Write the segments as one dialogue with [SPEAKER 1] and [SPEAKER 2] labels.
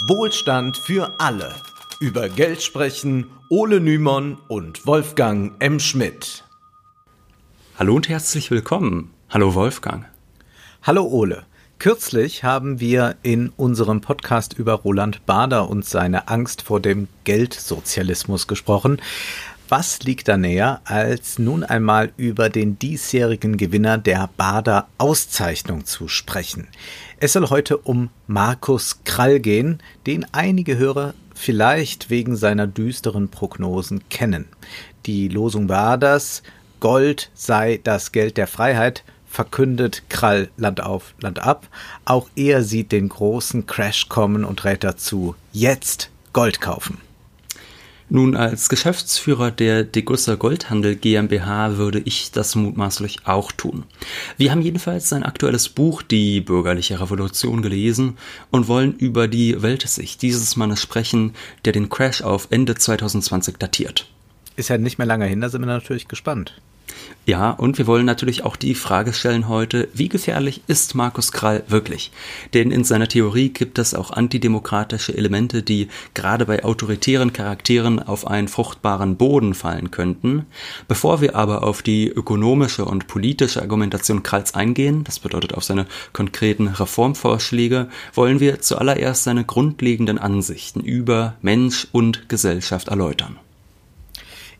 [SPEAKER 1] Wohlstand für alle. Über Geld sprechen Ole Nymon und Wolfgang M. Schmidt.
[SPEAKER 2] Hallo und herzlich willkommen. Hallo Wolfgang.
[SPEAKER 1] Hallo Ole. Kürzlich haben wir in unserem Podcast über Roland Bader und seine Angst vor dem Geldsozialismus gesprochen. Was liegt da näher, als nun einmal über den diesjährigen Gewinner der Bader Auszeichnung zu sprechen? Es soll heute um Markus Krall gehen, den einige Hörer vielleicht wegen seiner düsteren Prognosen kennen. Die Losung Baders Gold sei das Geld der Freiheit verkündet Krall Land auf, Land ab. Auch er sieht den großen Crash kommen und rät dazu, jetzt Gold kaufen.
[SPEAKER 2] Nun, als Geschäftsführer der Degussa Goldhandel GmbH würde ich das mutmaßlich auch tun. Wir haben jedenfalls sein aktuelles Buch Die bürgerliche Revolution gelesen und wollen über die Weltsicht dieses Mannes sprechen, der den Crash auf Ende 2020 datiert.
[SPEAKER 1] Ist ja nicht mehr lange hin, da sind wir natürlich gespannt.
[SPEAKER 2] Ja, und wir wollen natürlich auch die Frage stellen heute, wie gefährlich ist Markus Krall wirklich? Denn in seiner Theorie gibt es auch antidemokratische Elemente, die gerade bei autoritären Charakteren auf einen fruchtbaren Boden fallen könnten. Bevor wir aber auf die ökonomische und politische Argumentation Kralls eingehen, das bedeutet auf seine konkreten Reformvorschläge, wollen wir zuallererst seine grundlegenden Ansichten über Mensch und Gesellschaft erläutern.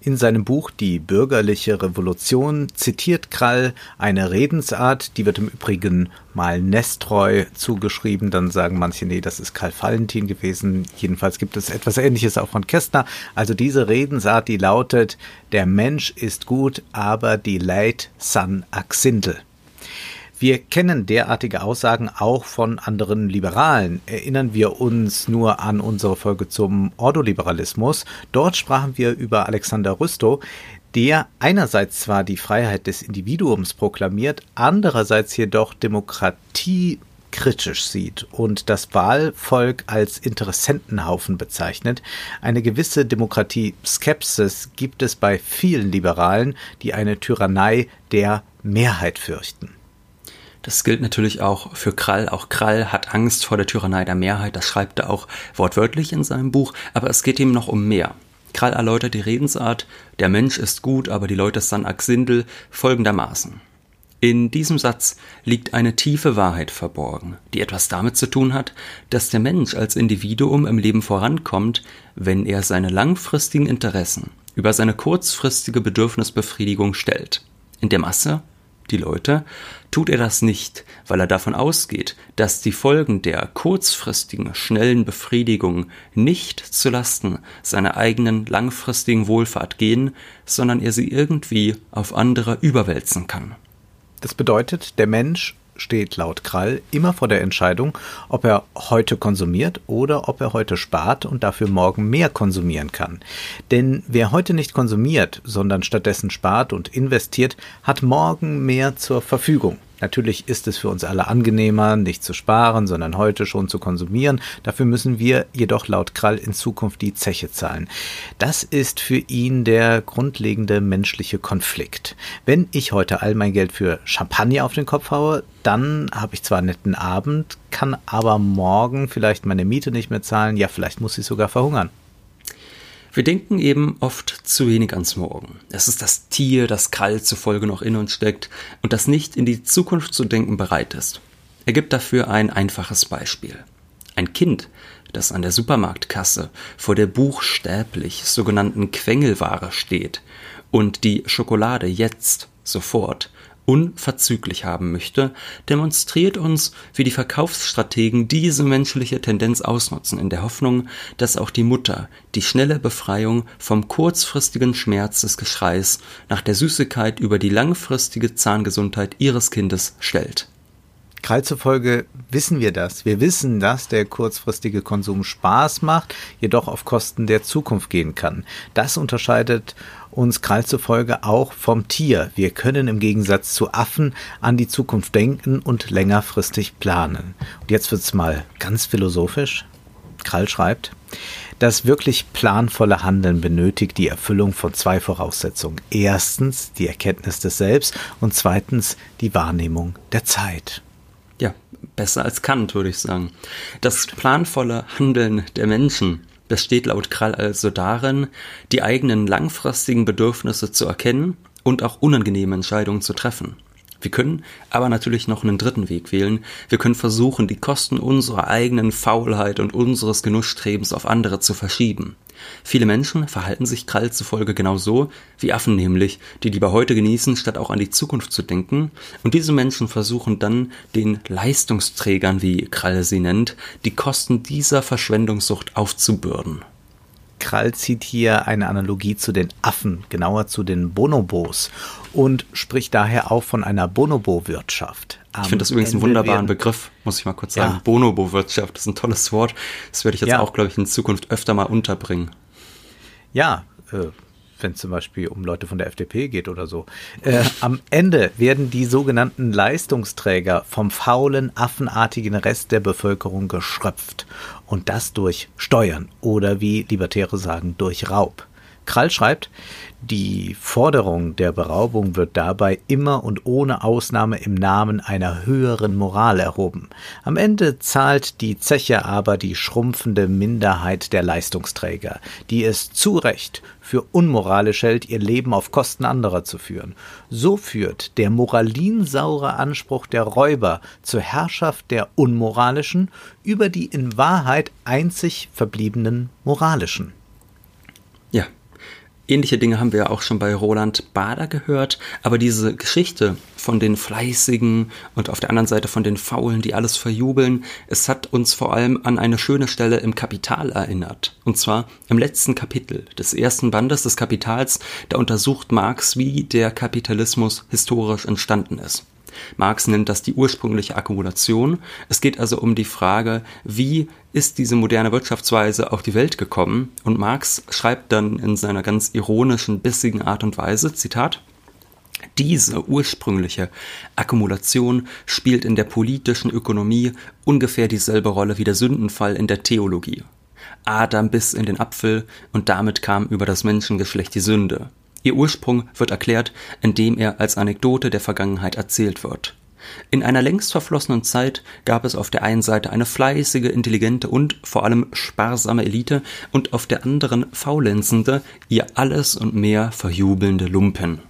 [SPEAKER 1] In seinem Buch Die bürgerliche Revolution zitiert Krall eine Redensart, die wird im Übrigen mal Nestreu zugeschrieben, dann sagen manche, nee, das ist Karl Valentin gewesen. Jedenfalls gibt es etwas Ähnliches auch von Kästner. Also diese Redensart, die lautet, der Mensch ist gut, aber die Leid san Axindel. Wir kennen derartige Aussagen auch von anderen Liberalen. Erinnern wir uns nur an unsere Folge zum Ordoliberalismus. Dort sprachen wir über Alexander Rüstow, der einerseits zwar die Freiheit des Individuums proklamiert, andererseits jedoch Demokratie kritisch sieht und das Wahlvolk als Interessentenhaufen bezeichnet. Eine gewisse Demokratie-Skepsis gibt es bei vielen Liberalen, die eine Tyrannei der Mehrheit fürchten.
[SPEAKER 2] Das gilt natürlich auch für Krall. Auch Krall hat Angst vor der Tyrannei der Mehrheit. Das schreibt er auch wortwörtlich in seinem Buch. Aber es geht ihm noch um mehr. Krall erläutert die Redensart, der Mensch ist gut, aber die Leute sind Axindel, folgendermaßen. In diesem Satz liegt eine tiefe Wahrheit verborgen, die etwas damit zu tun hat, dass der Mensch als Individuum im Leben vorankommt, wenn er seine langfristigen Interessen über seine kurzfristige Bedürfnisbefriedigung stellt. In der Masse die Leute, tut er das nicht, weil er davon ausgeht, dass die Folgen der kurzfristigen, schnellen Befriedigung nicht zu Lasten seiner eigenen langfristigen Wohlfahrt gehen, sondern er sie irgendwie auf andere überwälzen kann.
[SPEAKER 1] Das bedeutet, der Mensch steht laut Krall immer vor der Entscheidung, ob er heute konsumiert oder ob er heute spart und dafür morgen mehr konsumieren kann. Denn wer heute nicht konsumiert, sondern stattdessen spart und investiert, hat morgen mehr zur Verfügung. Natürlich ist es für uns alle angenehmer, nicht zu sparen, sondern heute schon zu konsumieren. Dafür müssen wir jedoch laut Krall in Zukunft die Zeche zahlen. Das ist für ihn der grundlegende menschliche Konflikt. Wenn ich heute all mein Geld für Champagner auf den Kopf haue, dann habe ich zwar einen netten Abend, kann aber morgen vielleicht meine Miete nicht mehr zahlen, ja, vielleicht muss ich sogar verhungern.
[SPEAKER 2] Wir denken eben oft zu wenig ans Morgen. Es ist das Tier, das kalt zufolge noch in uns steckt und das nicht in die Zukunft zu denken bereit ist. Er gibt dafür ein einfaches Beispiel. Ein Kind, das an der Supermarktkasse vor der buchstäblich sogenannten Quengelware steht und die Schokolade jetzt, sofort, unverzüglich haben möchte, demonstriert uns, wie die Verkaufsstrategen diese menschliche Tendenz ausnutzen, in der Hoffnung, dass auch die Mutter die schnelle Befreiung vom kurzfristigen Schmerz des Geschreis nach der Süßigkeit über die langfristige Zahngesundheit ihres Kindes stellt.
[SPEAKER 1] Krall zufolge wissen wir das. Wir wissen, dass der kurzfristige Konsum Spaß macht, jedoch auf Kosten der Zukunft gehen kann. Das unterscheidet uns Krall zufolge auch vom Tier. Wir können im Gegensatz zu Affen an die Zukunft denken und längerfristig planen. Und jetzt wird's mal ganz philosophisch. Krall schreibt, das wirklich planvolle Handeln benötigt die Erfüllung von zwei Voraussetzungen. Erstens die Erkenntnis des Selbst und zweitens die Wahrnehmung der Zeit.
[SPEAKER 2] Ja, Besser als Kant, würde ich sagen. Das planvolle Handeln der Menschen besteht laut Krall also darin, die eigenen langfristigen Bedürfnisse zu erkennen und auch unangenehme Entscheidungen zu treffen. Wir können aber natürlich noch einen dritten Weg wählen. Wir können versuchen, die Kosten unserer eigenen Faulheit und unseres Genussstrebens auf andere zu verschieben. Viele Menschen verhalten sich Krall zufolge genau so wie Affen nämlich, die lieber heute genießen, statt auch an die Zukunft zu denken. Und diese Menschen versuchen dann den Leistungsträgern, wie Krall sie nennt, die Kosten dieser Verschwendungssucht aufzubürden.
[SPEAKER 1] Krall zieht hier eine Analogie zu den Affen, genauer zu den Bonobos und spricht daher auch von einer Bonobo-Wirtschaft.
[SPEAKER 2] Ich finde das übrigens Ende einen wunderbaren Begriff, muss ich mal kurz sagen. Ja. Bonobo-Wirtschaft ist ein tolles Wort. Das werde ich jetzt ja. auch, glaube ich, in Zukunft öfter mal unterbringen.
[SPEAKER 1] Ja, äh, wenn es zum Beispiel um Leute von der FDP geht oder so. Äh, am Ende werden die sogenannten Leistungsträger vom faulen, affenartigen Rest der Bevölkerung geschröpft. Und das durch Steuern oder wie Libertäre sagen, durch Raub. Krall schreibt, die Forderung der Beraubung wird dabei immer und ohne Ausnahme im Namen einer höheren Moral erhoben. Am Ende zahlt die Zeche aber die schrumpfende Minderheit der Leistungsträger, die es zu Recht für unmoralisch hält, ihr Leben auf Kosten anderer zu führen. So führt der moralinsaure Anspruch der Räuber zur Herrschaft der Unmoralischen über die in Wahrheit einzig verbliebenen Moralischen.
[SPEAKER 2] Ja, Ähnliche Dinge haben wir ja auch schon bei Roland Bader gehört, aber diese Geschichte von den Fleißigen und auf der anderen Seite von den Faulen, die alles verjubeln, es hat uns vor allem an eine schöne Stelle im Kapital erinnert. Und zwar im letzten Kapitel des ersten Bandes des Kapitals, da untersucht Marx, wie der Kapitalismus historisch entstanden ist. Marx nennt das die ursprüngliche Akkumulation. Es geht also um die Frage, wie ist diese moderne Wirtschaftsweise auf die Welt gekommen? Und Marx schreibt dann in seiner ganz ironischen, bissigen Art und Weise, Zitat, diese ursprüngliche Akkumulation spielt in der politischen Ökonomie ungefähr dieselbe Rolle wie der Sündenfall in der Theologie. Adam biss in den Apfel und damit kam über das Menschengeschlecht die Sünde. Ihr Ursprung wird erklärt, indem er als Anekdote der Vergangenheit erzählt wird. In einer längst verflossenen Zeit gab es auf der einen Seite eine fleißige, intelligente und vor allem sparsame Elite und auf der anderen faulenzende, ihr alles und mehr verjubelnde Lumpen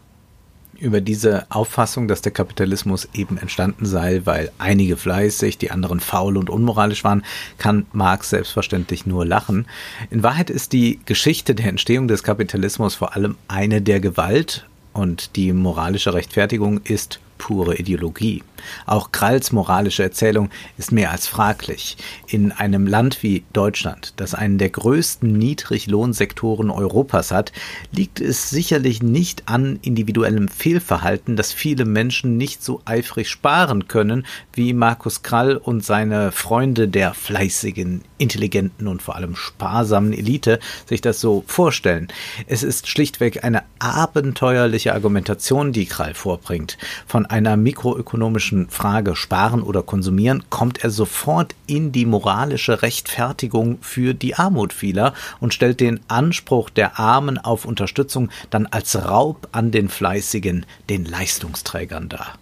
[SPEAKER 1] über diese Auffassung, dass der Kapitalismus eben entstanden sei, weil einige fleißig, die anderen faul und unmoralisch waren, kann Marx selbstverständlich nur lachen. In Wahrheit ist die Geschichte der Entstehung des Kapitalismus vor allem eine der Gewalt und die moralische Rechtfertigung ist pure Ideologie. Auch Kralls moralische Erzählung ist mehr als fraglich. In einem Land wie Deutschland, das einen der größten Niedriglohnsektoren Europas hat, liegt es sicherlich nicht an individuellem Fehlverhalten, dass viele Menschen nicht so eifrig sparen können, wie Markus Krall und seine Freunde der fleißigen, intelligenten und vor allem sparsamen Elite sich das so vorstellen. Es ist schlichtweg eine abenteuerliche Argumentation, die Krall vorbringt. Von einer mikroökonomischen Frage sparen oder konsumieren, kommt er sofort in die moralische Rechtfertigung für die Armut vieler und stellt den Anspruch der Armen auf Unterstützung dann als Raub an den Fleißigen, den Leistungsträgern dar.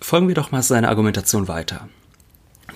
[SPEAKER 2] Folgen wir doch mal seiner Argumentation weiter.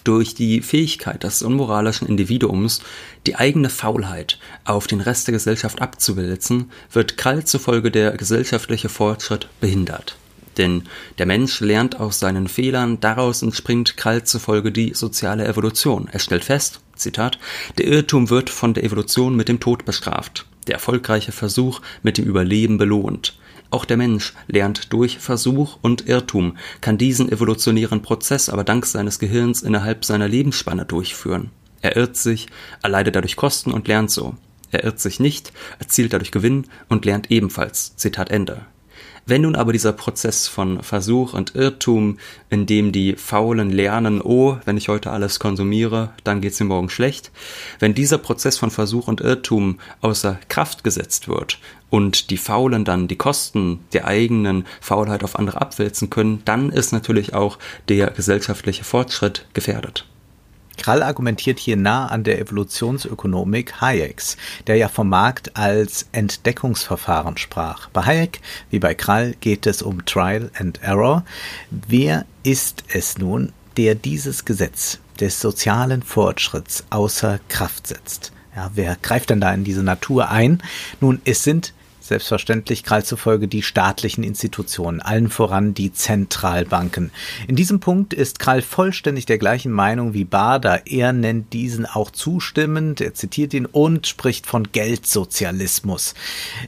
[SPEAKER 2] Durch die Fähigkeit des unmoralischen Individuums, die eigene Faulheit auf den Rest der Gesellschaft abzuwälzen, wird Krall zufolge der gesellschaftliche Fortschritt behindert. Denn der Mensch lernt aus seinen Fehlern, daraus entspringt Krall zufolge die soziale Evolution. Er stellt fest, Zitat, der Irrtum wird von der Evolution mit dem Tod bestraft, der erfolgreiche Versuch mit dem Überleben belohnt. Auch der Mensch lernt durch Versuch und Irrtum, kann diesen evolutionären Prozess aber dank seines Gehirns innerhalb seiner Lebensspanne durchführen. Er irrt sich, erleidet dadurch Kosten und lernt so. Er irrt sich nicht, erzielt dadurch Gewinn und lernt ebenfalls. Zitat Ende. Wenn nun aber dieser Prozess von Versuch und Irrtum, in dem die Faulen lernen, oh, wenn ich heute alles konsumiere, dann geht's mir morgen schlecht, wenn dieser Prozess von Versuch und Irrtum außer Kraft gesetzt wird und die Faulen dann die Kosten der eigenen Faulheit auf andere abwälzen können, dann ist natürlich auch der gesellschaftliche Fortschritt gefährdet.
[SPEAKER 1] Krall argumentiert hier nah an der Evolutionsökonomik Hayeks, der ja vom Markt als Entdeckungsverfahren sprach. Bei Hayek wie bei Krall geht es um Trial and Error. Wer ist es nun, der dieses Gesetz des sozialen Fortschritts außer Kraft setzt. Ja, wer greift denn da in diese Natur ein? Nun, es sind selbstverständlich Krall zufolge die staatlichen Institutionen, allen voran die Zentralbanken. In diesem Punkt ist Krall vollständig der gleichen Meinung wie Bader. Er nennt diesen auch zustimmend, er zitiert ihn und spricht von Geldsozialismus.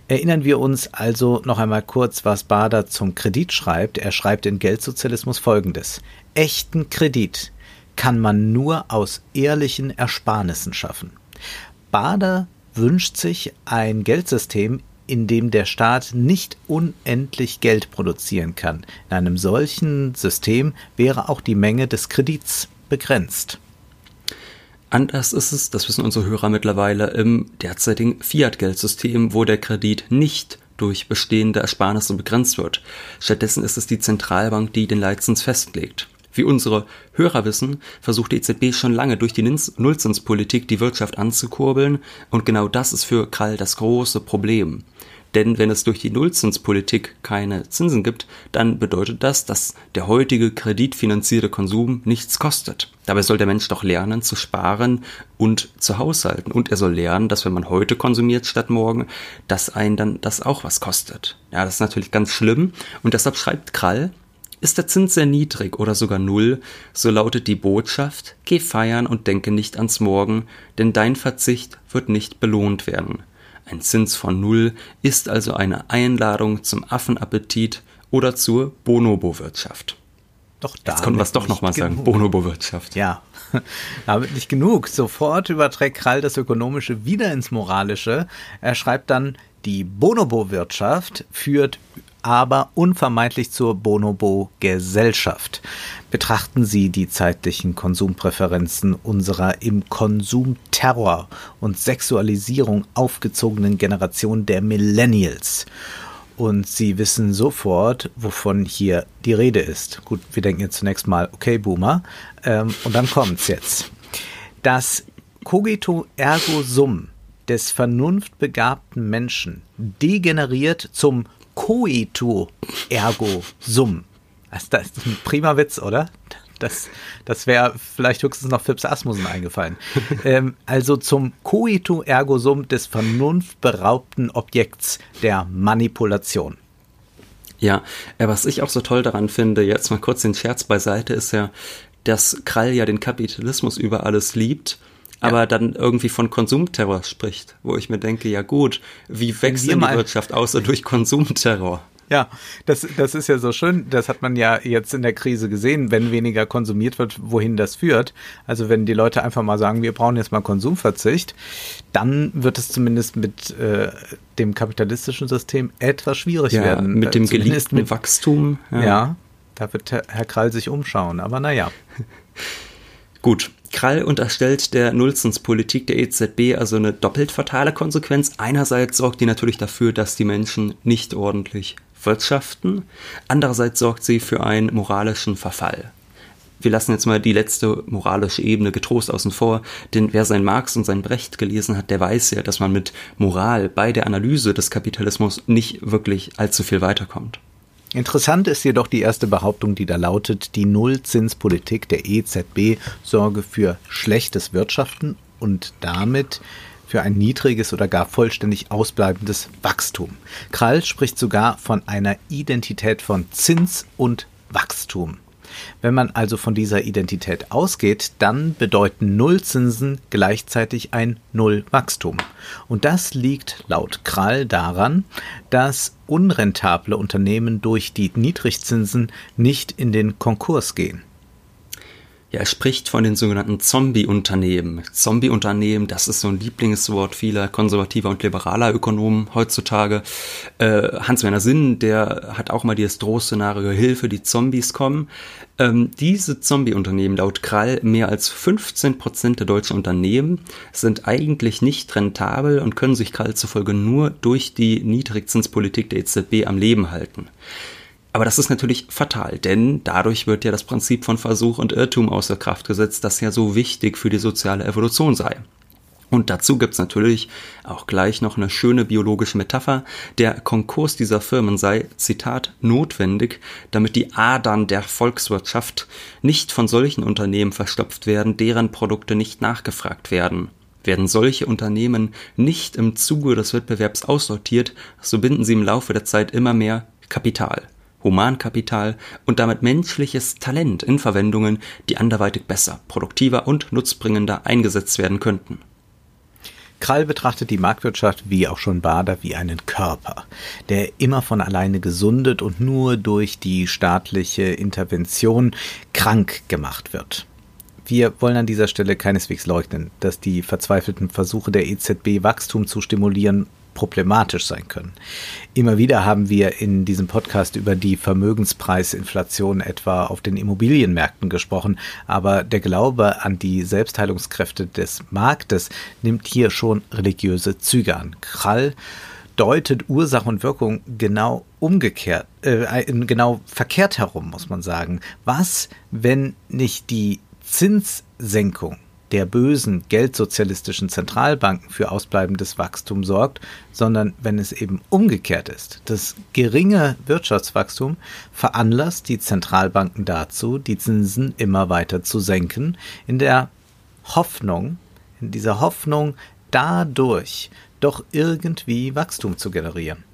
[SPEAKER 1] Erinnern wir uns also noch einmal kurz, was Bader zum Kredit schreibt. Er schreibt in Geldsozialismus folgendes. Echten Kredit kann man nur aus ehrlichen Ersparnissen schaffen. Bader wünscht sich ein Geldsystem, in dem der Staat nicht unendlich Geld produzieren kann. In einem solchen System wäre auch die Menge des Kredits begrenzt.
[SPEAKER 2] Anders ist es, das wissen unsere Hörer mittlerweile, im derzeitigen Fiat-Geldsystem, wo der Kredit nicht durch bestehende Ersparnisse begrenzt wird. Stattdessen ist es die Zentralbank, die den Leitzins festlegt. Wie unsere Hörer wissen, versucht die EZB schon lange durch die Nullzinspolitik die Wirtschaft anzukurbeln und genau das ist für Krall das große Problem. Denn wenn es durch die Nullzinspolitik keine Zinsen gibt, dann bedeutet das, dass der heutige kreditfinanzierte Konsum nichts kostet. Dabei soll der Mensch doch lernen zu sparen und zu haushalten. Und er soll lernen, dass wenn man heute konsumiert statt morgen, dass einen dann das auch was kostet. Ja, das ist natürlich ganz schlimm. Und deshalb schreibt Krall, ist der Zins sehr niedrig oder sogar null, so lautet die Botschaft, geh feiern und denke nicht ans Morgen, denn dein Verzicht wird nicht belohnt werden. Ein Zins von Null ist also eine Einladung zum Affenappetit oder zur Bonobo-Wirtschaft.
[SPEAKER 1] Doch
[SPEAKER 2] Jetzt konnten wir es doch nochmal sagen, Bonobo-Wirtschaft.
[SPEAKER 1] Ja, damit nicht genug. Sofort überträgt Krall das Ökonomische wieder ins Moralische. Er schreibt dann, die Bonobo-Wirtschaft führt aber unvermeidlich zur Bonobo-Gesellschaft. Betrachten Sie die zeitlichen Konsumpräferenzen unserer im Konsumterror und Sexualisierung aufgezogenen Generation der Millennials. Und Sie wissen sofort, wovon hier die Rede ist. Gut, wir denken jetzt zunächst mal, okay, Boomer. Ähm, und dann kommt's jetzt. Das Cogito ergo sum des vernunftbegabten Menschen degeneriert zum coito ergo sum. Also das ist ein prima Witz, oder? Das, das wäre vielleicht höchstens noch Phipps Asmussen eingefallen. ähm, also zum coito ergo sum des vernunftberaubten Objekts der Manipulation.
[SPEAKER 2] Ja, was ich auch so toll daran finde, jetzt mal kurz den Scherz beiseite, ist ja, dass Krall ja den Kapitalismus über alles liebt aber ja. dann irgendwie von Konsumterror spricht, wo ich mir denke, ja gut, wie wächst denn die Wirtschaft außer durch Konsumterror?
[SPEAKER 1] Ja, das, das ist ja so schön. Das hat man ja jetzt in der Krise gesehen, wenn weniger konsumiert wird, wohin das führt. Also wenn die Leute einfach mal sagen, wir brauchen jetzt mal Konsumverzicht, dann wird es zumindest mit äh, dem kapitalistischen System etwas schwierig
[SPEAKER 2] ja,
[SPEAKER 1] werden.
[SPEAKER 2] Mit dem geliebten mit, Wachstum.
[SPEAKER 1] Ja. ja, da wird Herr Krall sich umschauen. Aber naja.
[SPEAKER 2] Gut, Krall unterstellt der Nullzinspolitik der EZB also eine doppelt fatale Konsequenz. Einerseits sorgt die natürlich dafür, dass die Menschen nicht ordentlich wirtschaften. Andererseits sorgt sie für einen moralischen Verfall. Wir lassen jetzt mal die letzte moralische Ebene getrost außen vor, denn wer sein Marx und sein Brecht gelesen hat, der weiß ja, dass man mit Moral bei der Analyse des Kapitalismus nicht wirklich allzu viel weiterkommt.
[SPEAKER 1] Interessant ist jedoch die erste Behauptung, die da lautet, die Nullzinspolitik der EZB sorge für schlechtes Wirtschaften und damit für ein niedriges oder gar vollständig ausbleibendes Wachstum. Krall spricht sogar von einer Identität von Zins und Wachstum. Wenn man also von dieser Identität ausgeht, dann bedeuten Nullzinsen gleichzeitig ein Nullwachstum. Und das liegt laut Krall daran, dass unrentable Unternehmen durch die Niedrigzinsen nicht in den Konkurs gehen.
[SPEAKER 2] Ja, er spricht von den sogenannten Zombie-Unternehmen. Zombie-Unternehmen, das ist so ein Lieblingswort vieler konservativer und liberaler Ökonomen heutzutage. Äh, Hans-Werner Sinn, der hat auch mal dieses Drohszenario Hilfe, die Zombies kommen. Ähm, diese Zombie-Unternehmen, laut Krall, mehr als 15 Prozent der deutschen Unternehmen sind eigentlich nicht rentabel und können sich Krall zufolge nur durch die Niedrigzinspolitik der EZB am Leben halten. Aber das ist natürlich fatal, denn dadurch wird ja das Prinzip von Versuch und Irrtum außer Kraft gesetzt, das ja so wichtig für die soziale Evolution sei. Und dazu gibt's natürlich auch gleich noch eine schöne biologische Metapher. Der Konkurs dieser Firmen sei, Zitat, notwendig, damit die Adern der Volkswirtschaft nicht von solchen Unternehmen verstopft werden, deren Produkte nicht nachgefragt werden. Werden solche Unternehmen nicht im Zuge des Wettbewerbs aussortiert, so binden sie im Laufe der Zeit immer mehr Kapital. Humankapital und damit menschliches Talent in Verwendungen, die anderweitig besser, produktiver und nutzbringender eingesetzt werden könnten.
[SPEAKER 1] Krall betrachtet die Marktwirtschaft wie auch schon Bader wie einen Körper, der immer von alleine gesundet und nur durch die staatliche Intervention krank gemacht wird. Wir wollen an dieser Stelle keineswegs leugnen, dass die verzweifelten Versuche der EZB Wachstum zu stimulieren problematisch sein können. Immer wieder haben wir in diesem Podcast über die Vermögenspreisinflation etwa auf den Immobilienmärkten gesprochen, aber der Glaube an die Selbstheilungskräfte des Marktes nimmt hier schon religiöse Züge an. Krall deutet Ursache und Wirkung genau umgekehrt, äh, genau verkehrt herum, muss man sagen. Was, wenn nicht die Zinssenkung der bösen geldsozialistischen Zentralbanken für ausbleibendes Wachstum sorgt, sondern wenn es eben umgekehrt ist. Das geringe Wirtschaftswachstum veranlasst die Zentralbanken dazu, die Zinsen immer weiter zu senken, in der Hoffnung, in dieser Hoffnung, dadurch doch irgendwie Wachstum zu generieren.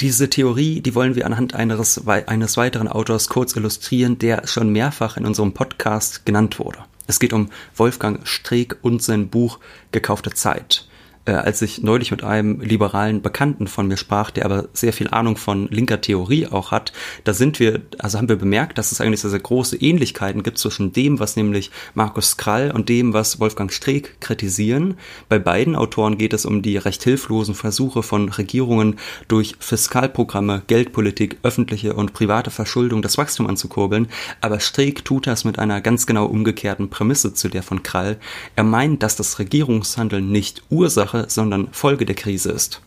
[SPEAKER 2] Diese Theorie, die wollen wir anhand eines, eines weiteren Autors kurz illustrieren, der schon mehrfach in unserem Podcast genannt wurde. Es geht um Wolfgang Streeck und sein Buch Gekaufte Zeit äh, als ich neulich mit einem liberalen Bekannten von mir sprach, der aber sehr viel Ahnung von linker Theorie auch hat, da sind wir, also haben wir bemerkt, dass es eigentlich sehr, sehr große Ähnlichkeiten gibt zwischen dem, was nämlich Markus Krall und dem, was Wolfgang Streeck kritisieren. Bei beiden Autoren geht es um die recht hilflosen Versuche von Regierungen durch Fiskalprogramme, Geldpolitik, öffentliche und private Verschuldung das Wachstum anzukurbeln, aber Streeck tut das mit einer ganz genau umgekehrten Prämisse zu der von Krall. Er meint, dass das Regierungshandeln nicht Ursache Ursache, sondern Folge der Krise ist.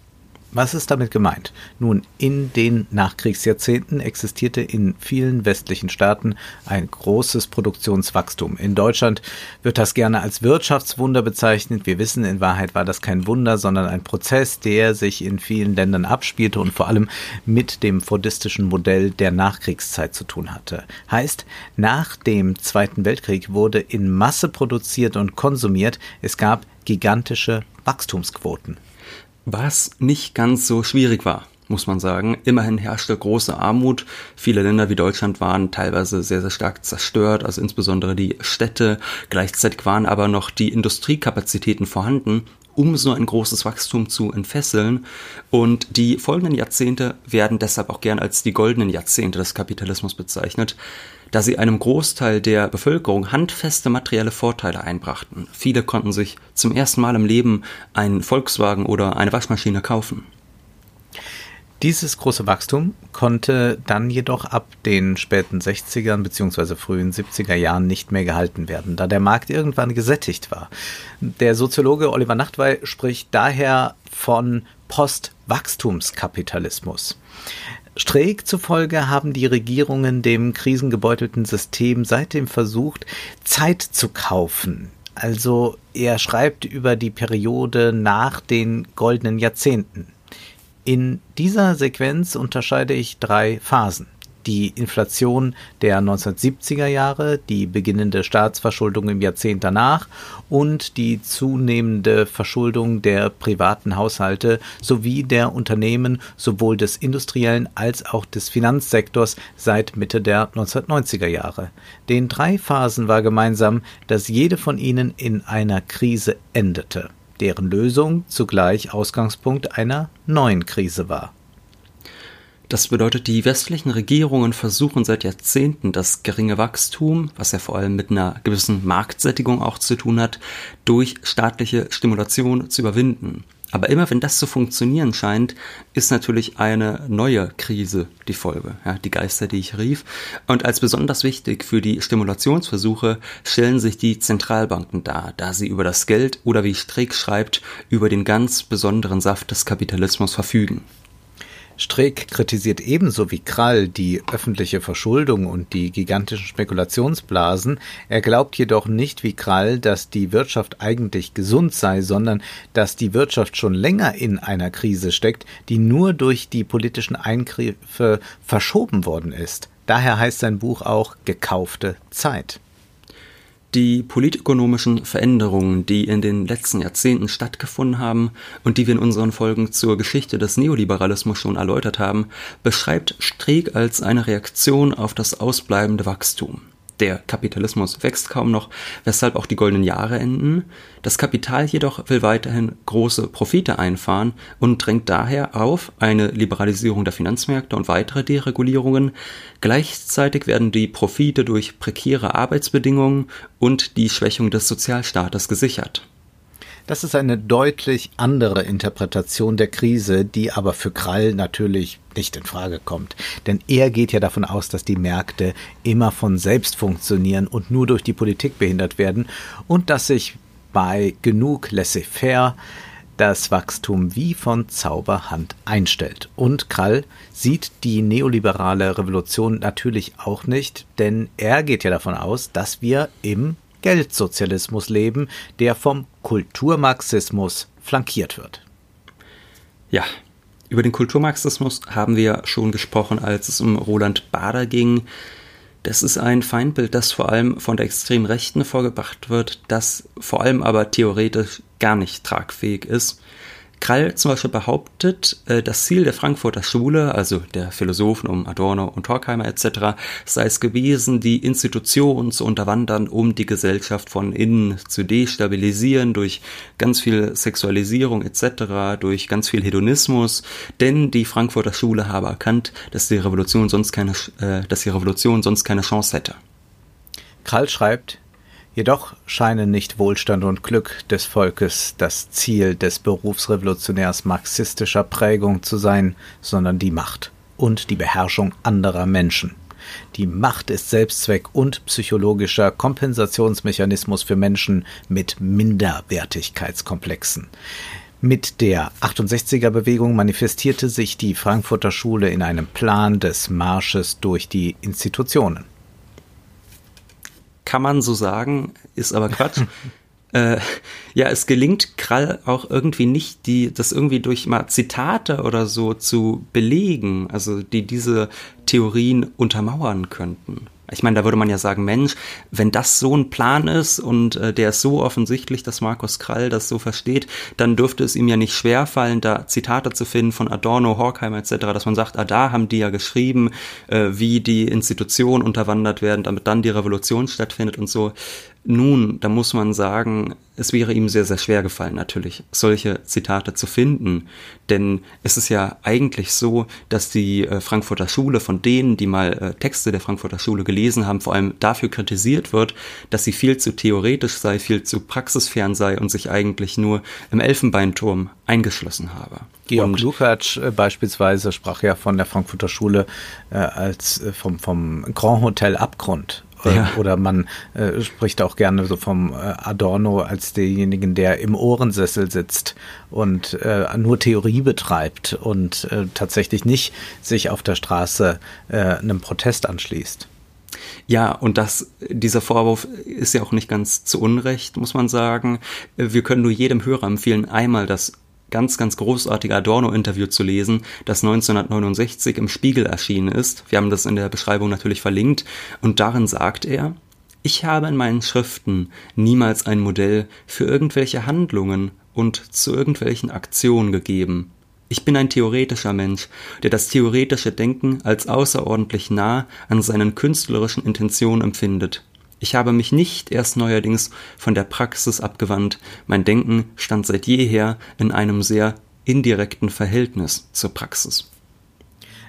[SPEAKER 1] Was ist damit gemeint? Nun, in den Nachkriegsjahrzehnten existierte in vielen westlichen Staaten ein großes Produktionswachstum. In Deutschland wird das gerne als Wirtschaftswunder bezeichnet. Wir wissen, in Wahrheit war das kein Wunder, sondern ein Prozess, der sich in vielen Ländern abspielte und vor allem mit dem fordistischen Modell der Nachkriegszeit zu tun hatte. Heißt, nach dem Zweiten Weltkrieg wurde in Masse produziert und konsumiert. Es gab gigantische Wachstumsquoten.
[SPEAKER 2] Was nicht ganz so schwierig war, muss man sagen. Immerhin herrschte große Armut. Viele Länder wie Deutschland waren teilweise sehr, sehr stark zerstört, also insbesondere die Städte. Gleichzeitig waren aber noch die Industriekapazitäten vorhanden, um so ein großes Wachstum zu entfesseln. Und die folgenden Jahrzehnte werden deshalb auch gern als die goldenen Jahrzehnte des Kapitalismus bezeichnet da sie einem Großteil der Bevölkerung handfeste materielle Vorteile einbrachten. Viele konnten sich zum ersten Mal im Leben einen Volkswagen oder eine Waschmaschine kaufen.
[SPEAKER 1] Dieses große Wachstum konnte dann jedoch ab den späten 60ern bzw. frühen 70er Jahren nicht mehr gehalten werden, da der Markt irgendwann gesättigt war. Der Soziologe Oliver Nachtwey spricht daher von Postwachstumskapitalismus. Streeck zufolge haben die Regierungen dem krisengebeutelten System seitdem versucht, Zeit zu kaufen. Also er schreibt über die Periode nach den goldenen Jahrzehnten. In dieser Sequenz unterscheide ich drei Phasen die Inflation der 1970er Jahre, die beginnende Staatsverschuldung im Jahrzehnt danach und die zunehmende Verschuldung der privaten Haushalte sowie der Unternehmen sowohl des industriellen als auch des Finanzsektors seit Mitte der 1990er Jahre. Den drei Phasen war gemeinsam, dass jede von ihnen in einer Krise endete, deren Lösung zugleich Ausgangspunkt einer neuen Krise war.
[SPEAKER 2] Das bedeutet, die westlichen Regierungen versuchen seit Jahrzehnten das geringe Wachstum, was ja vor allem mit einer gewissen Marktsättigung auch zu tun hat, durch staatliche Stimulation zu überwinden. Aber immer wenn das zu funktionieren scheint, ist natürlich eine neue Krise die Folge, ja, die Geister, die ich rief. Und als besonders wichtig für die Stimulationsversuche stellen sich die Zentralbanken dar, da sie über das Geld oder wie Streeck schreibt, über den ganz besonderen Saft des Kapitalismus verfügen.
[SPEAKER 1] Streeck kritisiert ebenso wie Krall die öffentliche Verschuldung und die gigantischen Spekulationsblasen. Er glaubt jedoch nicht wie Krall, dass die Wirtschaft eigentlich gesund sei, sondern dass die Wirtschaft schon länger in einer Krise steckt, die nur durch die politischen Eingriffe verschoben worden ist. Daher heißt sein Buch auch Gekaufte Zeit.
[SPEAKER 2] Die politökonomischen Veränderungen, die in den letzten Jahrzehnten stattgefunden haben und die wir in unseren Folgen zur Geschichte des Neoliberalismus schon erläutert haben, beschreibt Streeck als eine Reaktion auf das ausbleibende Wachstum. Der Kapitalismus wächst kaum noch, weshalb auch die goldenen Jahre enden. Das Kapital jedoch will weiterhin große Profite einfahren und drängt daher auf eine Liberalisierung der Finanzmärkte und weitere Deregulierungen. Gleichzeitig werden die Profite durch prekäre Arbeitsbedingungen und die Schwächung des Sozialstaates gesichert.
[SPEAKER 1] Das ist eine deutlich andere Interpretation der Krise, die aber für Krall natürlich nicht in Frage kommt. Denn er geht ja davon aus, dass die Märkte immer von selbst funktionieren und nur durch die Politik behindert werden und dass sich bei genug laissez-faire das Wachstum wie von Zauberhand einstellt. Und Krall sieht die neoliberale Revolution natürlich auch nicht, denn er geht ja davon aus, dass wir im Geldsozialismus leben, der vom Kulturmarxismus flankiert wird.
[SPEAKER 2] Ja, über den Kulturmarxismus haben wir schon gesprochen, als es um Roland Bader ging. Das ist ein Feindbild, das vor allem von der extremen Rechten vorgebracht wird, das vor allem aber theoretisch gar nicht tragfähig ist. Krall zum Beispiel behauptet, äh, das Ziel der Frankfurter Schule, also der Philosophen um Adorno und Horkheimer etc., sei es gewesen, die Institutionen zu unterwandern, um die Gesellschaft von innen zu destabilisieren durch ganz viel Sexualisierung etc., durch ganz viel Hedonismus, denn die Frankfurter Schule habe erkannt, dass die Revolution sonst keine, äh, dass die Revolution sonst keine Chance hätte.
[SPEAKER 1] Krall schreibt, Jedoch scheinen nicht Wohlstand und Glück des Volkes das Ziel des Berufsrevolutionärs marxistischer Prägung zu sein, sondern die Macht und die Beherrschung anderer Menschen. Die Macht ist Selbstzweck und psychologischer Kompensationsmechanismus für Menschen mit Minderwertigkeitskomplexen. Mit der 68er Bewegung manifestierte sich die Frankfurter Schule in einem Plan des Marsches durch die Institutionen
[SPEAKER 2] kann man so sagen, ist aber Quatsch. äh, ja, es gelingt Krall auch irgendwie nicht, die, das irgendwie durch mal Zitate oder so zu belegen, also die diese Theorien untermauern könnten. Ich meine, da würde man ja sagen, Mensch, wenn das so ein Plan ist und äh, der ist so offensichtlich, dass Markus Krall das so versteht, dann dürfte es ihm ja nicht schwerfallen, da Zitate zu finden von Adorno, Horkheimer etc., dass man sagt, ah, da haben die ja geschrieben, äh, wie die Institutionen unterwandert werden, damit dann die Revolution stattfindet und so. Nun, da muss man sagen, es wäre ihm sehr, sehr schwer gefallen, natürlich solche Zitate zu finden. Denn es ist ja eigentlich so, dass die äh, Frankfurter Schule von denen, die mal äh, Texte der Frankfurter Schule gelesen haben, vor allem dafür kritisiert wird, dass sie viel zu theoretisch sei, viel zu praxisfern sei und sich eigentlich nur im Elfenbeinturm eingeschlossen habe.
[SPEAKER 1] Georg und Lukács äh, beispielsweise sprach ja von der Frankfurter Schule äh, als äh, vom, vom Grand Hotel Abgrund ja. Oder man äh, spricht auch gerne so vom äh, Adorno als denjenigen, der im Ohrensessel sitzt und äh, nur Theorie betreibt und äh, tatsächlich nicht sich auf der Straße äh, einem Protest anschließt.
[SPEAKER 2] Ja, und das, dieser Vorwurf ist ja auch nicht ganz zu Unrecht, muss man sagen. Wir können nur jedem Hörer empfehlen, einmal das ganz, ganz großartige Adorno-Interview zu lesen, das 1969 im Spiegel erschienen ist. Wir haben das in der Beschreibung natürlich verlinkt. Und darin sagt er, ich habe in meinen Schriften niemals ein Modell für irgendwelche Handlungen und zu irgendwelchen Aktionen gegeben. Ich bin ein theoretischer Mensch, der das theoretische Denken als außerordentlich nah an seinen künstlerischen Intentionen empfindet. Ich habe mich nicht erst neuerdings von der Praxis abgewandt, mein Denken stand seit jeher in einem sehr indirekten Verhältnis zur Praxis.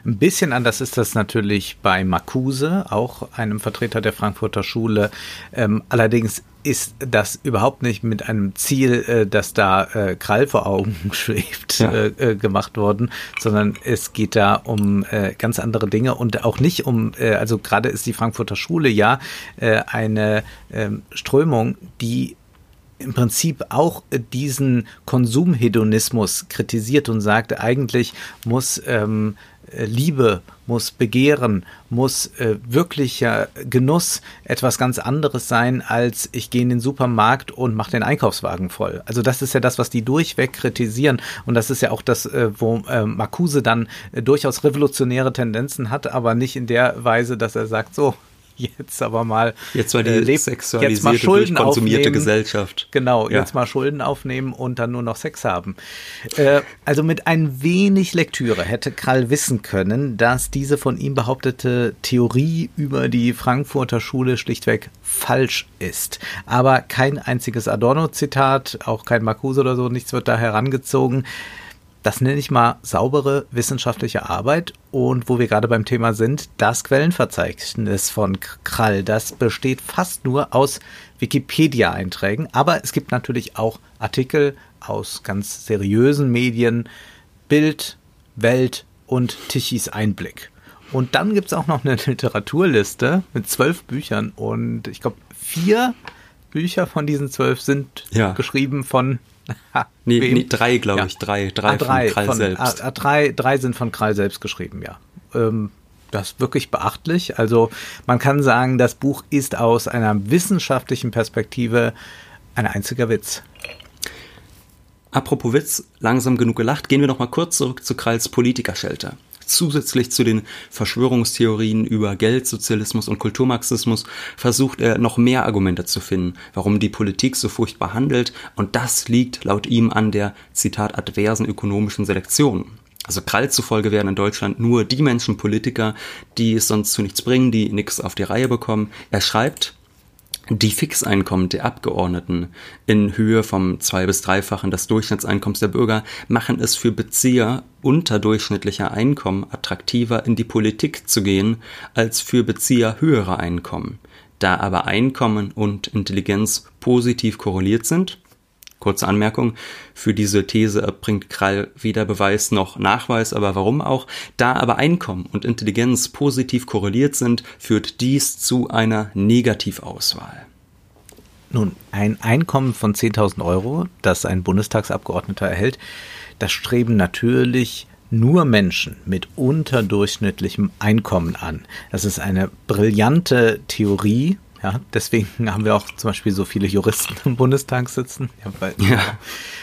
[SPEAKER 1] Ein bisschen anders ist das natürlich bei Marcuse, auch einem Vertreter der Frankfurter Schule. Ähm, allerdings ist das überhaupt nicht mit einem Ziel, äh, das da äh, Krall vor Augen schwebt, ja. äh, äh, gemacht worden, sondern es geht da um äh, ganz andere Dinge und auch nicht um, äh, also gerade ist die Frankfurter Schule ja äh, eine äh, Strömung, die im Prinzip auch diesen Konsumhedonismus kritisiert und sagt, eigentlich muss ähm, Liebe, muss Begehren, muss äh, wirklicher Genuss etwas ganz anderes sein, als ich gehe in den Supermarkt und mache den Einkaufswagen voll. Also das ist ja das, was die durchweg kritisieren und das ist ja auch das, äh, wo äh, Marcuse dann äh, durchaus revolutionäre Tendenzen hat, aber nicht in der Weise, dass er sagt, so, jetzt aber mal
[SPEAKER 2] jetzt mal die äh, sexualisierte, jetzt mal
[SPEAKER 1] Schulden
[SPEAKER 2] konsumierte
[SPEAKER 1] aufnehmen.
[SPEAKER 2] Gesellschaft.
[SPEAKER 1] Genau, ja. jetzt mal Schulden aufnehmen und dann nur noch Sex haben. Äh, also mit ein wenig Lektüre hätte Krall wissen können, dass diese von ihm behauptete Theorie über die Frankfurter Schule schlichtweg falsch ist. Aber kein einziges Adorno-Zitat, auch kein Marcuse oder so, nichts wird da herangezogen. Das nenne ich mal saubere wissenschaftliche Arbeit. Und wo wir gerade beim Thema sind, das Quellenverzeichnis von Krall, das besteht fast nur aus Wikipedia-Einträgen. Aber es gibt natürlich auch Artikel aus ganz seriösen Medien, Bild, Welt und Tichys Einblick. Und dann gibt es auch noch eine Literaturliste mit zwölf Büchern und ich glaube, vier Bücher von diesen zwölf sind ja. geschrieben von
[SPEAKER 2] nee, nee, drei, glaube ja. ich. Drei, drei,
[SPEAKER 1] ah, drei
[SPEAKER 2] von Krall
[SPEAKER 1] von,
[SPEAKER 2] selbst.
[SPEAKER 1] Ah, drei, drei sind von Krall selbst geschrieben, ja. Ähm, das ist wirklich beachtlich. Also man kann sagen, das Buch ist aus einer wissenschaftlichen Perspektive ein einziger Witz.
[SPEAKER 2] Apropos Witz, langsam genug gelacht, gehen wir noch mal kurz zurück zu Kralls Politikerschelte. Zusätzlich zu den Verschwörungstheorien über Geldsozialismus und Kulturmarxismus versucht er noch mehr Argumente zu finden, warum die Politik so furchtbar handelt, und das liegt laut ihm an der, Zitat, adversen ökonomischen Selektion. Also Krall zufolge werden in Deutschland nur die Menschen Politiker, die es sonst zu nichts bringen, die nichts auf die Reihe bekommen. Er schreibt, die Fixeinkommen der Abgeordneten in Höhe vom zwei- bis dreifachen des Durchschnittseinkommens der Bürger machen es für Bezieher unterdurchschnittlicher Einkommen attraktiver, in die Politik zu gehen, als für Bezieher höherer Einkommen. Da aber Einkommen und Intelligenz positiv korreliert sind, Kurze Anmerkung, für diese These erbringt Krall weder Beweis noch Nachweis, aber warum auch? Da aber Einkommen und Intelligenz positiv korreliert sind, führt dies zu einer Negativauswahl.
[SPEAKER 1] Nun, ein Einkommen von 10.000 Euro, das ein Bundestagsabgeordneter erhält, das streben natürlich nur Menschen mit unterdurchschnittlichem Einkommen an. Das ist eine brillante Theorie, ja, deswegen haben wir auch zum Beispiel so viele Juristen im Bundestag sitzen. Ja, weil, ja.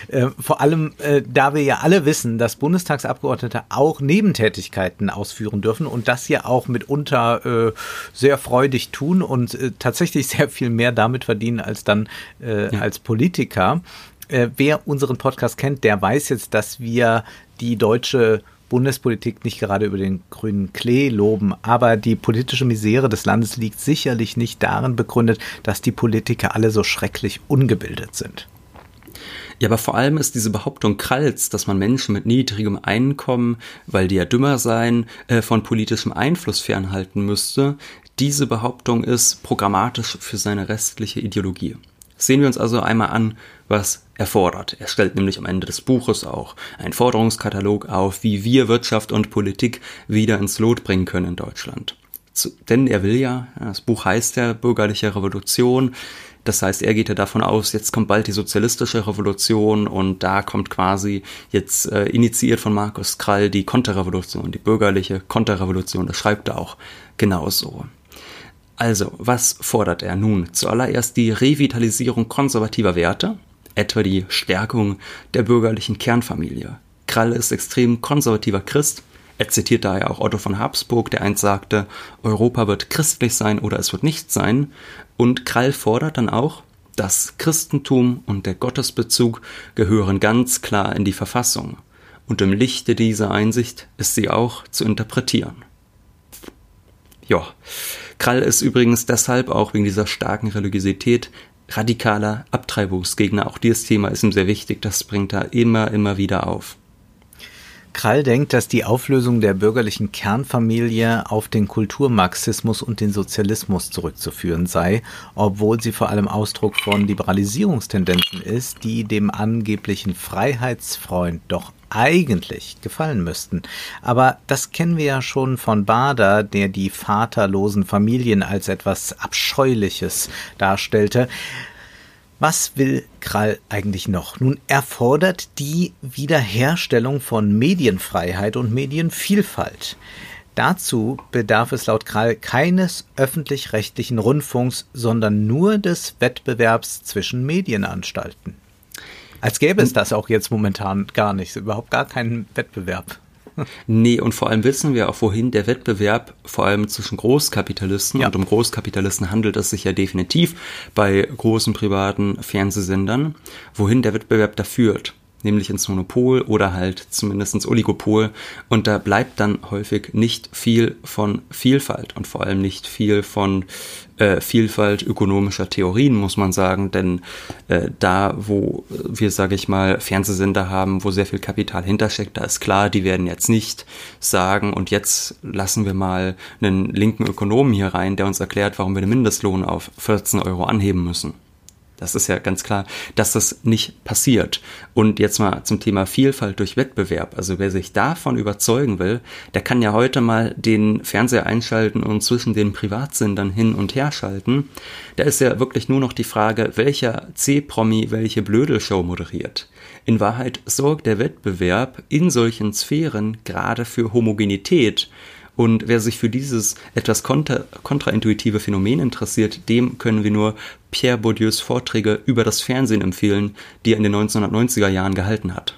[SPEAKER 1] Äh, vor allem, äh, da wir ja alle wissen, dass Bundestagsabgeordnete auch Nebentätigkeiten ausführen dürfen und das ja auch mitunter äh, sehr freudig tun und äh, tatsächlich sehr viel mehr damit verdienen als dann äh, ja. als Politiker. Äh, wer unseren Podcast kennt, der weiß jetzt, dass wir die deutsche Bundespolitik nicht gerade über den grünen Klee loben, aber die politische Misere des Landes liegt sicherlich nicht darin begründet, dass die Politiker alle so schrecklich ungebildet sind.
[SPEAKER 2] Ja, aber vor allem ist diese Behauptung Kralls, dass man Menschen mit niedrigem Einkommen, weil die ja dümmer seien, äh, von politischem Einfluss fernhalten müsste, diese Behauptung ist programmatisch für seine restliche Ideologie. Sehen wir uns also einmal an, was er fordert. Er stellt nämlich am Ende des Buches auch einen Forderungskatalog auf, wie wir Wirtschaft und Politik wieder ins Lot bringen können in Deutschland. Zu, denn er will ja, das Buch heißt ja Bürgerliche Revolution, das heißt, er geht ja davon aus, jetzt kommt bald die sozialistische Revolution und da kommt quasi jetzt äh, initiiert von Markus Krall die Konterrevolution, die bürgerliche Konterrevolution, das schreibt er auch genauso. Also, was fordert er nun? Zuallererst die Revitalisierung konservativer Werte, etwa die Stärkung der bürgerlichen Kernfamilie. Krall ist extrem konservativer Christ. Er zitiert daher auch Otto von Habsburg, der einst sagte, Europa wird christlich sein oder es wird nicht sein. Und Krall fordert dann auch, das Christentum und der Gottesbezug gehören ganz klar in die Verfassung. Und im Lichte dieser Einsicht ist sie auch zu interpretieren. Ja, Krall ist übrigens deshalb auch wegen dieser starken Religiosität radikaler Abtreibungsgegner. Auch dieses Thema ist ihm sehr wichtig. Das bringt er immer, immer wieder auf.
[SPEAKER 1] Krall denkt, dass die Auflösung der bürgerlichen Kernfamilie auf den Kulturmarxismus und den Sozialismus zurückzuführen sei, obwohl sie vor allem Ausdruck von Liberalisierungstendenzen ist, die dem angeblichen Freiheitsfreund doch eigentlich gefallen müssten. Aber das kennen wir ja schon von Bader, der die vaterlosen Familien als etwas Abscheuliches darstellte. Was will Krall eigentlich noch? Nun, er fordert die Wiederherstellung von Medienfreiheit und Medienvielfalt. Dazu bedarf es laut Krall keines öffentlich-rechtlichen Rundfunks, sondern nur des Wettbewerbs zwischen Medienanstalten. Als gäbe es das auch jetzt momentan gar nicht, überhaupt gar keinen Wettbewerb.
[SPEAKER 2] Nee, und vor allem wissen wir auch, wohin der Wettbewerb vor allem zwischen Großkapitalisten ja. und um Großkapitalisten handelt es sich ja definitiv bei großen privaten Fernsehsendern, wohin der Wettbewerb da führt nämlich ins Monopol oder halt zumindest ins Oligopol. Und da bleibt dann häufig nicht viel von Vielfalt und vor allem nicht viel von äh, Vielfalt ökonomischer Theorien, muss man sagen. Denn äh, da, wo wir, sage ich mal, Fernsehsender haben, wo sehr viel Kapital hintersteckt, da ist klar, die werden jetzt nicht sagen, und jetzt lassen wir mal einen linken Ökonomen hier rein, der uns erklärt, warum wir den Mindestlohn auf 14 Euro anheben müssen. Das ist ja ganz klar, dass das nicht passiert. Und jetzt mal zum Thema Vielfalt durch Wettbewerb. Also wer sich davon überzeugen will, der kann ja heute mal den Fernseher einschalten und zwischen den Privatsendern hin und her schalten. Da ist ja wirklich nur noch die Frage, welcher C-Promi welche Blödelshow moderiert. In Wahrheit sorgt der Wettbewerb in solchen Sphären gerade für Homogenität und wer sich für dieses etwas kontra kontraintuitive Phänomen interessiert, dem können wir nur Pierre Bourdieus Vorträge über das Fernsehen empfehlen, die er in den 1990er Jahren gehalten hat.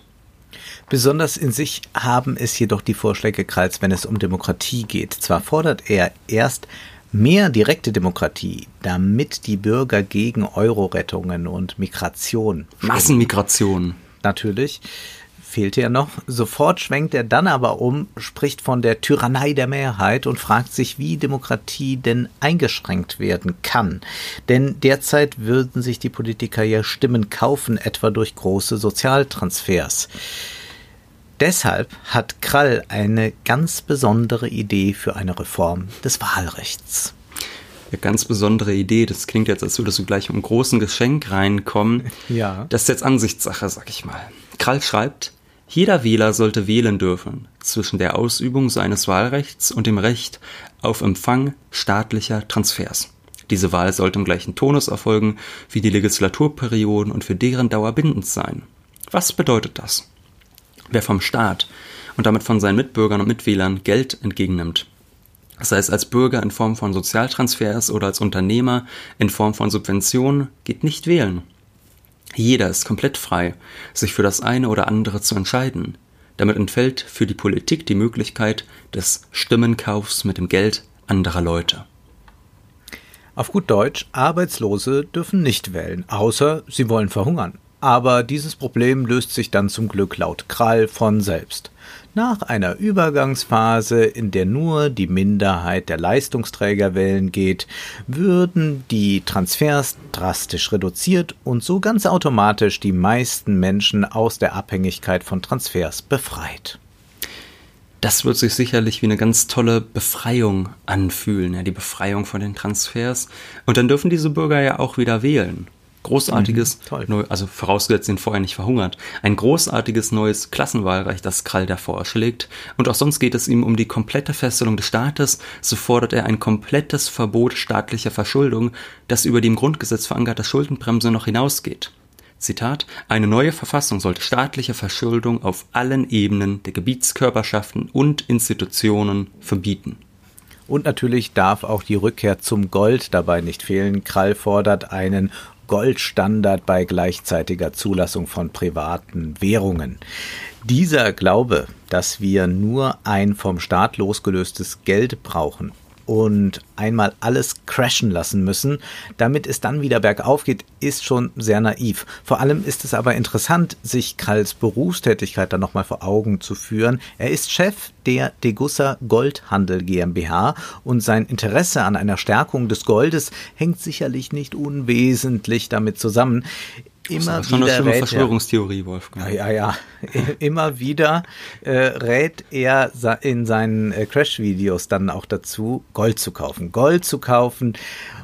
[SPEAKER 1] Besonders in sich haben es jedoch die Vorschläge Kralls, wenn es um Demokratie geht. Zwar fordert er erst mehr direkte Demokratie, damit die Bürger gegen Euro-Rettungen und Migration.
[SPEAKER 2] Massenmigration.
[SPEAKER 1] Natürlich fehlte ja noch. Sofort schwenkt er dann aber um, spricht von der Tyrannei der Mehrheit und fragt sich, wie Demokratie denn eingeschränkt werden kann. Denn derzeit würden sich die Politiker ja Stimmen kaufen, etwa durch große Sozialtransfers. Deshalb hat Krall eine ganz besondere Idee für eine Reform des Wahlrechts.
[SPEAKER 2] Eine ganz besondere Idee. Das klingt jetzt, als würdest du gleich einem großen Geschenk reinkommen.
[SPEAKER 1] Ja.
[SPEAKER 2] Das ist jetzt Ansichtssache, sag ich mal. Krall schreibt, jeder Wähler sollte wählen dürfen zwischen der Ausübung seines Wahlrechts und dem Recht auf Empfang staatlicher Transfers. Diese Wahl sollte im gleichen Tonus erfolgen wie die Legislaturperioden und für deren Dauer bindend sein. Was bedeutet das? Wer vom Staat und damit von seinen Mitbürgern und Mitwählern Geld entgegennimmt, sei es als Bürger in Form von Sozialtransfers oder als Unternehmer in Form von Subventionen, geht nicht wählen. Jeder ist komplett frei, sich für das eine oder andere zu entscheiden. Damit entfällt für die Politik die Möglichkeit des Stimmenkaufs mit dem Geld anderer Leute.
[SPEAKER 1] Auf gut Deutsch, Arbeitslose dürfen nicht wählen, außer sie wollen verhungern. Aber dieses Problem löst sich dann zum Glück laut Krall von selbst. Nach einer Übergangsphase, in der nur die Minderheit der Leistungsträger wählen geht, würden die Transfers drastisch reduziert und so ganz automatisch die meisten Menschen aus der Abhängigkeit von Transfers befreit.
[SPEAKER 2] Das wird sich sicherlich wie eine ganz tolle Befreiung anfühlen, ja, die Befreiung von den Transfers. Und dann dürfen diese Bürger ja auch wieder wählen großartiges, mhm, neu, also vorausgesetzt sind vorher nicht verhungert, ein großartiges neues Klassenwahlrecht, das Krall da vorschlägt. Und auch sonst geht es ihm um die komplette Feststellung des Staates. So fordert er ein komplettes Verbot staatlicher Verschuldung, das über die im Grundgesetz verankerte Schuldenbremse noch hinausgeht. Zitat, eine neue Verfassung sollte staatliche Verschuldung auf allen Ebenen der Gebietskörperschaften und Institutionen verbieten.
[SPEAKER 1] Und natürlich darf auch die Rückkehr zum Gold dabei nicht fehlen. Krall fordert einen Goldstandard bei gleichzeitiger Zulassung von privaten Währungen. Dieser Glaube, dass wir nur ein vom Staat losgelöstes Geld brauchen, und einmal alles crashen lassen müssen, damit es dann wieder bergauf geht, ist schon sehr naiv. Vor allem ist es aber interessant, sich Kralls Berufstätigkeit dann nochmal vor Augen zu führen. Er ist Chef der Degussa Goldhandel GmbH und sein Interesse an einer Stärkung des Goldes hängt sicherlich nicht unwesentlich damit zusammen
[SPEAKER 2] immer das ist schon wieder eine Verschwörungstheorie, Wolfgang.
[SPEAKER 1] Ja, ja, ja. immer wieder äh, rät er in seinen äh, Crash-Videos dann auch dazu, Gold zu kaufen. Gold zu kaufen.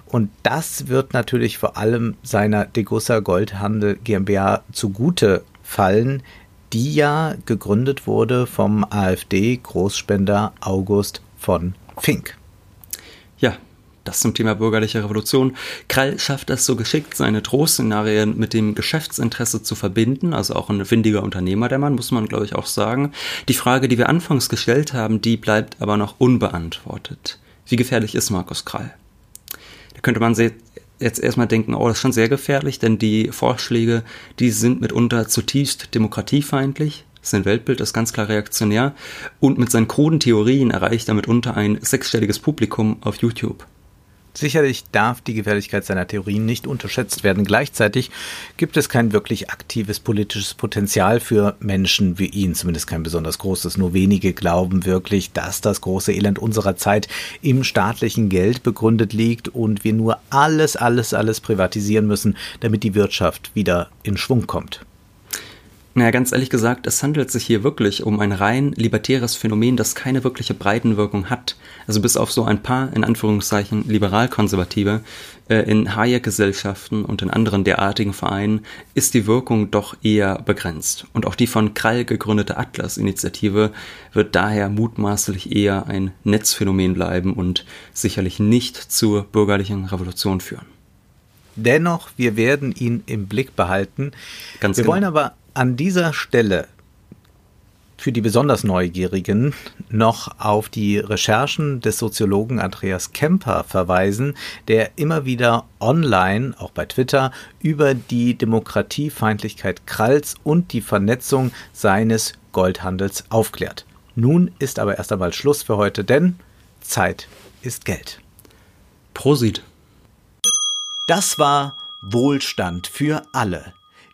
[SPEAKER 1] Und das wird natürlich vor allem seiner Degussa Goldhandel GmbH zugute fallen, die ja gegründet wurde vom AfD-Großspender August von Fink.
[SPEAKER 2] Das zum Thema bürgerliche Revolution. Krall schafft es so geschickt, seine Drohszenarien mit dem Geschäftsinteresse zu verbinden, also auch ein windiger Unternehmer, der Mann, muss man glaube ich auch sagen. Die Frage, die wir anfangs gestellt haben, die bleibt aber noch unbeantwortet. Wie gefährlich ist Markus Krall? Da könnte man jetzt erstmal denken, oh, das ist schon sehr gefährlich, denn die Vorschläge, die sind mitunter zutiefst demokratiefeindlich. Sein Weltbild ist ganz klar reaktionär und mit seinen kruden Theorien erreicht er mitunter ein sechsstelliges Publikum auf YouTube.
[SPEAKER 1] Sicherlich darf die Gefährlichkeit seiner Theorien nicht unterschätzt werden. Gleichzeitig gibt es kein wirklich aktives politisches Potenzial für Menschen wie ihn, zumindest kein besonders großes. Nur wenige glauben wirklich, dass das große Elend unserer Zeit im staatlichen Geld begründet liegt und wir nur alles, alles, alles privatisieren müssen, damit die Wirtschaft wieder in Schwung kommt.
[SPEAKER 2] Naja, ganz ehrlich gesagt, es handelt sich hier wirklich um ein rein libertäres Phänomen, das keine wirkliche Breitenwirkung hat. Also bis auf so ein paar, in Anführungszeichen, liberal-konservative äh, in Hayek-Gesellschaften und in anderen derartigen Vereinen ist die Wirkung doch eher begrenzt. Und auch die von Krall gegründete Atlas-Initiative wird daher mutmaßlich eher ein Netzphänomen bleiben und sicherlich nicht zur bürgerlichen Revolution führen.
[SPEAKER 1] Dennoch, wir werden ihn im Blick behalten. Ganz wir genau. wollen aber an dieser Stelle für die besonders Neugierigen noch auf die Recherchen des Soziologen Andreas Kemper verweisen, der immer wieder online, auch bei Twitter, über die Demokratiefeindlichkeit Kralls und die Vernetzung seines Goldhandels aufklärt. Nun ist aber erst einmal Schluss für heute, denn Zeit ist Geld.
[SPEAKER 2] Prosit.
[SPEAKER 1] Das war Wohlstand für alle